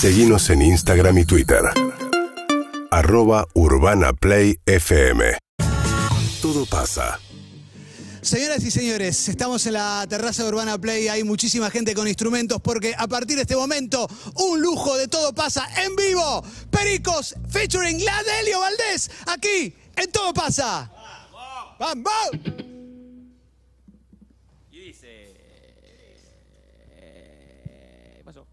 Seguimos en Instagram y Twitter. Arroba Urbana Play FM. Todo pasa. Señoras y señores, estamos en la terraza de Urbana Play, hay muchísima gente con instrumentos porque a partir de este momento, un lujo de todo pasa en vivo. Pericos featuring la Delio Valdés, aquí en Todo pasa. ¡Vamos! Y dice. ¿Qué pasó?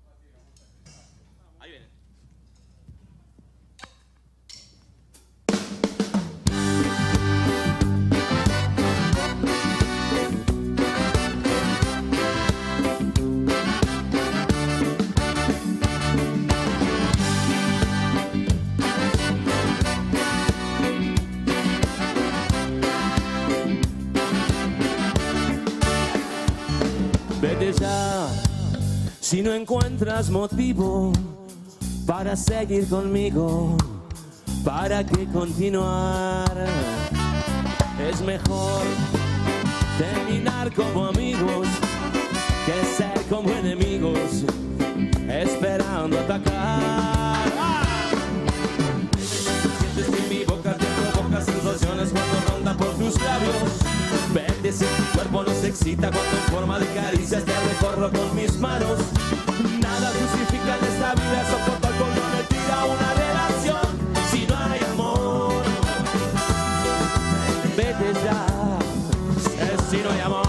Vete ya si no encuentras motivo para seguir conmigo. ¿Para qué continuar? Es mejor terminar como amigos que ser como enemigos esperando atacar. Sientes que mi boca te provoca sensaciones cuando ronda por tus labios. Vete si tu cuerpo nos excita cuando en forma de caricias te recorro con mis manos. Nada justifica en esta vida soportar con una relación si no hay amor. Vete ya, si no hay amor.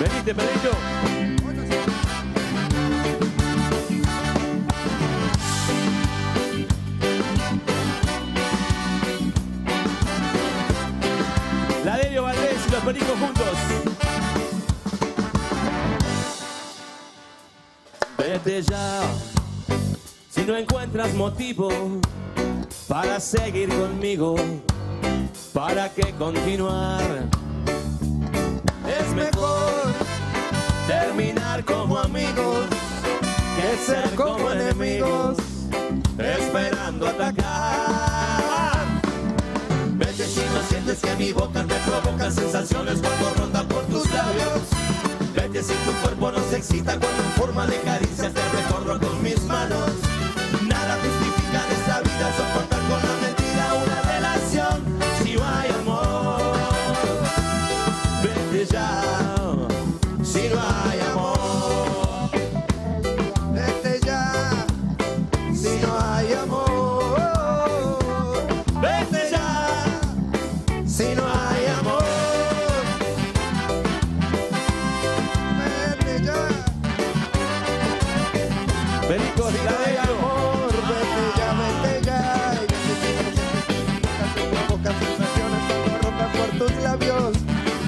Venite, Pedrito. Si no encuentras motivo para seguir conmigo, ¿para qué continuar? Es mejor terminar como amigos que ser como enemigos, esperando atacar. Vete si no sientes que mi boca te provoca sensaciones cuando ronda por tus labios. Vete si tu cuerpo nos excita cuando en forma de caricias te recorro con mis manos. Nada justifica esta vida soportar con la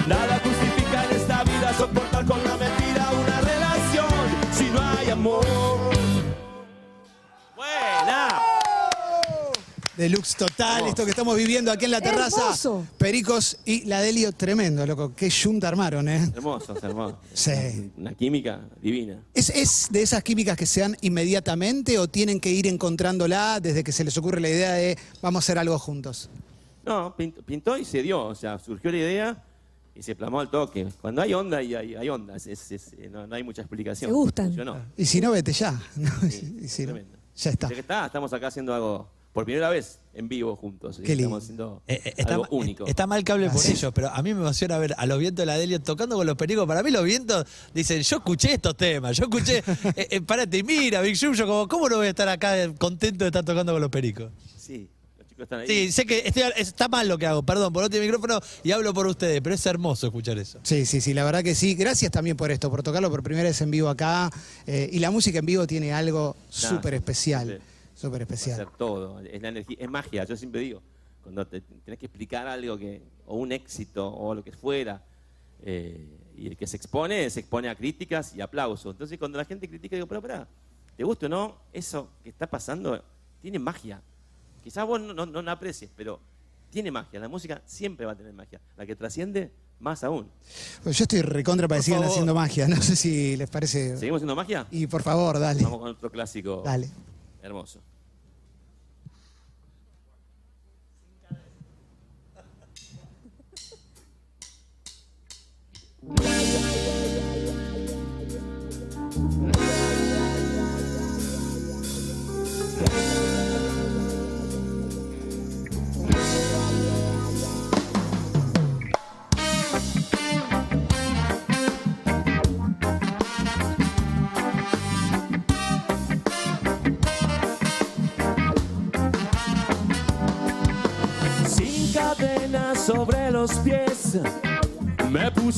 Nada justifica en esta vida soportar con la mentira una relación si no hay amor. Buena. Deluxe total, esto que estamos viviendo aquí en la terraza. Hermoso. Pericos y la Delio, tremendo, loco. Qué junta armaron, ¿eh? Hermoso, hermoso. Sí. Una química divina. ¿Es, ¿Es de esas químicas que se dan inmediatamente o tienen que ir encontrándola desde que se les ocurre la idea de vamos a hacer algo juntos? No, pintó y se dio. O sea, surgió la idea y se plasmó al toque. Cuando hay onda, y hay, hay onda. Es- es- es- eh, no, no hay mucha explicación. Se gustan. Funcionó. Y si no, vete ya. ¿no? Sí, Y si no, tremendo. ya está. Ya que está, estamos acá haciendo algo por primera vez en vivo juntos. Qué lindo. Estamos haciendo Eh, eh, está, algo único. está mal que hable por Así. ellos, pero a mí me emociona ver a los vientos de la Delio tocando con los pericos. Para mí los vientos dicen, yo escuché estos temas, yo escuché, eh, eh, párate y mira, Big Jum, yo como, ¿cómo no voy a estar acá contento de estar tocando con los pericos? Sí, están ahí. Sí, sé que estoy- está mal lo que hago, perdón, por no tengo micrófono y hablo por ustedes, pero es hermoso escuchar eso. Sí, sí, sí, la verdad que sí. Gracias también por esto, por tocarlo por primera vez en vivo acá. Eh, y la música en vivo tiene algo súper especial. sí. Súper especial. hacer todo. Es la energía, es magia, yo siempre digo. Cuando te tenés que explicar algo que, o un éxito, o lo que fuera, eh, y el que se expone, se expone a críticas y aplausos. Entonces cuando la gente critica, digo, pero pará, ¿te gusta o no? Eso que está pasando tiene magia. Quizás vos no, no, no la aprecies, pero tiene magia. La música siempre va a tener magia. La que trasciende, más aún. Pues yo estoy recontra para que sigan haciendo magia. No sé si les parece. ¿Seguimos haciendo magia? Y por favor, dale. Vamos con otro clásico Dale. hermoso.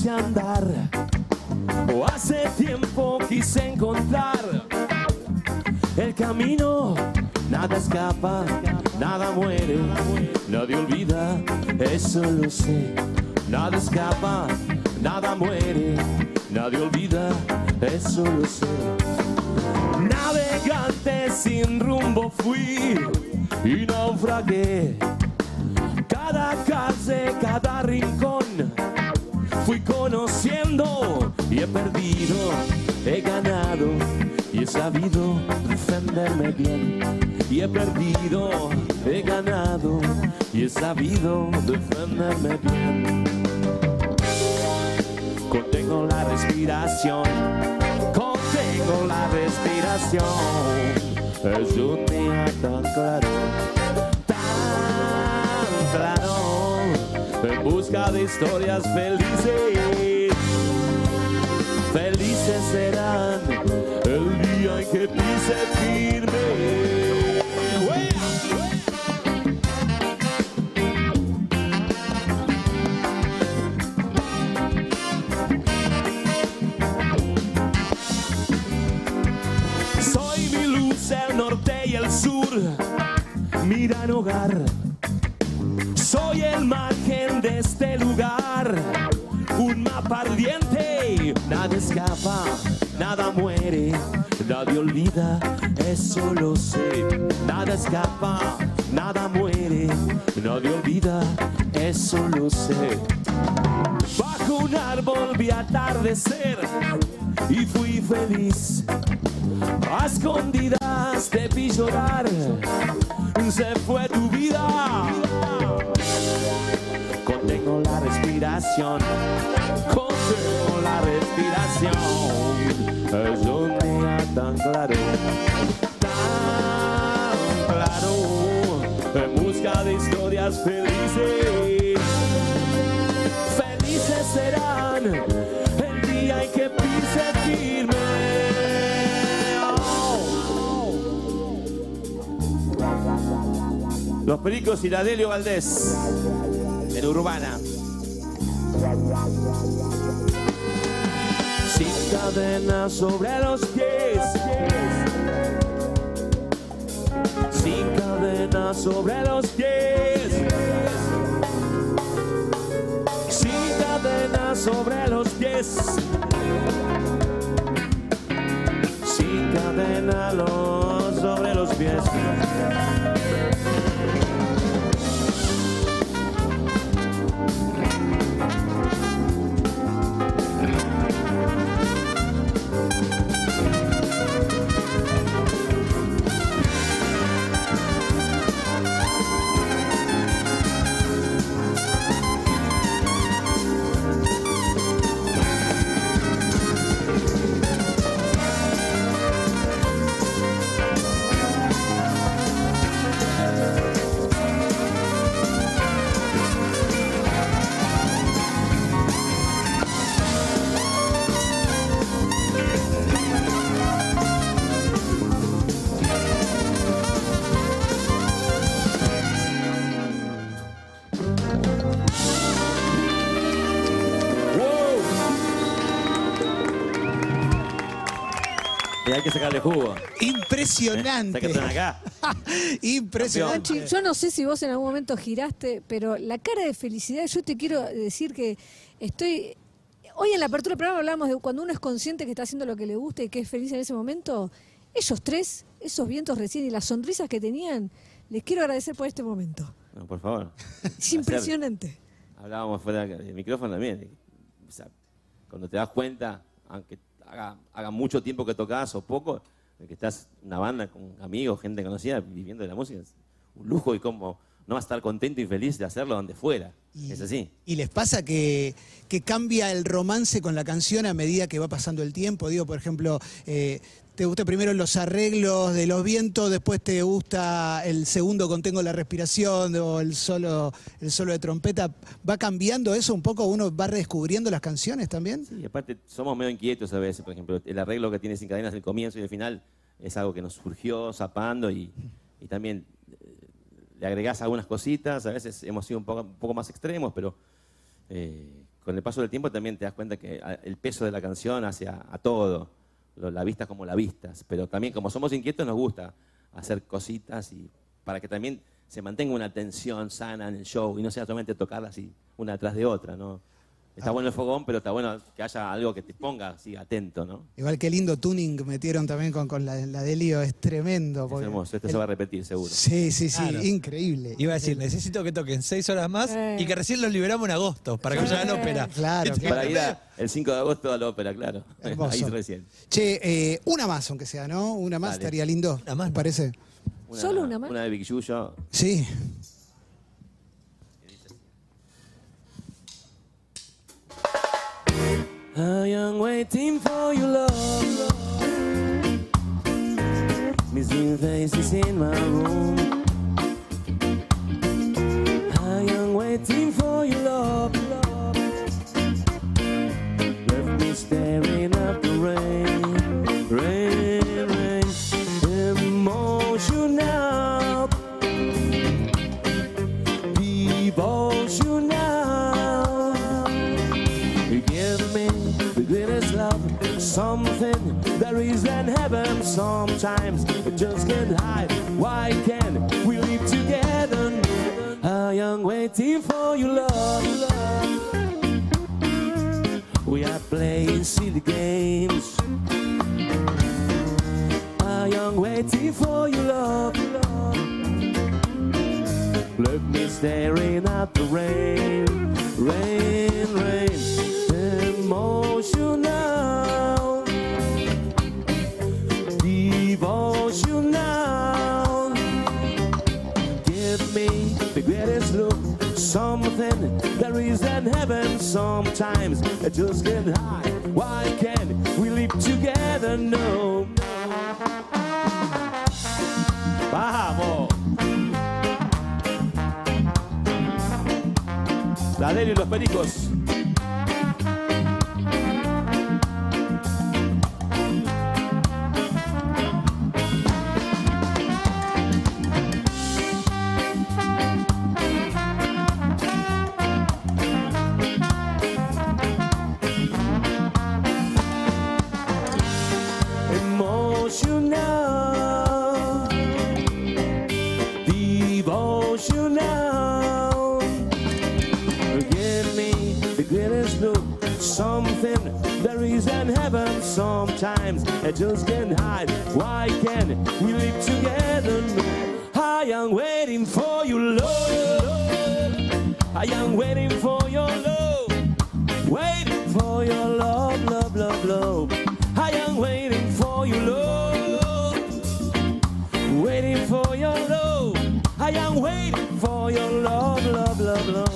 Andar. O hace tiempo quise encontrar el camino. Nada escapa, nada muere, nadie olvida, eso lo sé. Nada escapa, nada muere, nadie olvida, eso lo sé. Navegante sin rumbo fui y naufragué. Cada calle, cada rincón fui conociendo y he perdido, he ganado y he sabido defenderme bien. Y he perdido, he ganado y he sabido defenderme bien. Contengo la respiración, contengo la respiración. Es un día tan claro, busca de historias felices. Felices serán el día en que pise firme. Soy mi luz, el norte y el sur, mi gran hogar. Soy el margen de este lugar, un mapa ardiente. Nada escapa, nada muere, nadie olvida, eso lo sé. Nada escapa, nada muere, nadie olvida, eso lo sé. Bajo un árbol vi atardecer y fui feliz. A escondidas te vi llorar, se respiración, la respiración. Es un día tan claro, tan claro, en busca de historias felices. Felices serán el día en que pise firme. Los Pericos y la Delio Valdés. En Urbana. Sin cadenas sobre los pies. Sin cadenas sobre los pies. Sin cadenas sobre los pies. Sin cadena sobre los pies. Y hay que sacarle jugo. Impresionante. Sáquense acá. Impresionante. Nachi, yo no sé si vos en algún momento giraste, pero la cara de felicidad, yo te quiero decir que estoy. Hoy en la apertura del programa hablamos de cuando uno es consciente que está haciendo lo que le gusta y que es feliz en ese momento. Ellos tres, esos vientos recién y las sonrisas que tenían, les quiero agradecer por este momento. No, por favor. Es impresionante. Hablábamos fuera del micrófono también. O sea, cuando te das cuenta, aunque haga, haga mucho tiempo que tocas o poco, que estás en una banda con amigos, gente conocida, viviendo de la música, es un lujo y como no va a estar contento y feliz de hacerlo donde fuera. Y- Es así. ¿Y les pasa que, que cambia el romance con la canción a medida que va pasando el tiempo? Digo, por ejemplo, eh, te gusta primero los arreglos de los vientos, después te gusta el segundo contengo la respiración o el solo, el solo de trompeta. ¿Va cambiando eso un poco? ¿Uno va redescubriendo las canciones también? Sí, aparte somos medio inquietos a veces, por ejemplo, el arreglo que tiene sin cadenas el comienzo y el final es algo que nos surgió zapando y, y también eh, le agregás algunas cositas, a veces hemos sido un poco, un poco más extremos, pero eh, con el paso del tiempo también te das cuenta que a- el peso de la canción hacia a todo, la vista como la vistas, pero también como somos inquietos nos gusta hacer cositas y para que también se mantenga una tensión sana en el show y no sea solamente tocarlas una detrás de otra, ¿no? Está bueno el fogón, pero está bueno que haya algo que te ponga así atento, ¿no? Igual qué lindo tuning metieron también con, con la, la de Lío, es tremendo. Es hermoso, esto el- se va a repetir seguro. Sí, sí, sí, Claro. increíble. Iba a decir, necesito que toquen seis horas más Eh. y que recién los liberamos en agosto para que vayan a la ópera. Claro, ¿Viste? Para ir a- el 5 de agosto a la ópera, claro. Hermoso. Ahí recién. Che, eh, una más, aunque sea, ¿no? Una más Dale. estaría lindo. Una más, ¿te parece? ¿Solo una más? Una de Big Yuyo. Sí. I am waiting for your love. Missing faces in my room. Sometimes it just can't hide. Why can't we live together? I am waiting for your love. We are playing silly games. I am waiting for your love. Left me staring at the rain, rain, rain, the greatest look, something there is in heaven. Sometimes I just can't hide. Why can't we live together? No. ¡Vamos! La Delio y los pericos. Sometimes I just can't hide. Why can't we live together? I am waiting for you, Lord. I am waiting for your love, waiting for your love, love, love, love. I am waiting for you, Lord, waiting for your love. I am waiting for your love, love, love, love.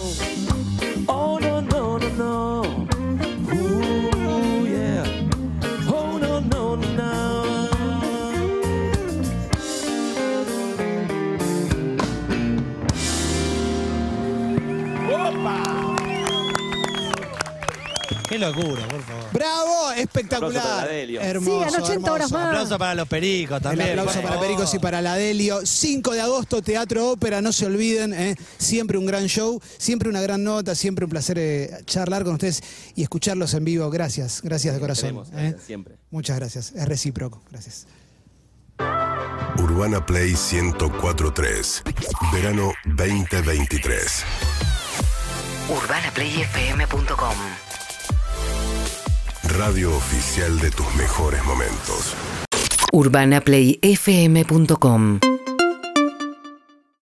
Locura, por favor. ¡Bravo! Aplauso para Espectacular. Hermoso. Sigan 80 horas hermoso. más. Aplauso para los pericos El también. aplauso por para. Pericos y para la Delio. 5 de agosto, Teatro Ópera, no se olviden. ¿eh? Siempre un gran show, siempre una gran nota, siempre un placer eh, charlar con ustedes y escucharlos en vivo. Gracias, gracias de corazón. Queremos, ¿eh? siempre. Muchas gracias, es recíproco. Gracias. Urbana Play 1043. Verano 2023. UrbanaPlayFM.com Radio oficial de tus mejores momentos. UrbanaPlayFM.com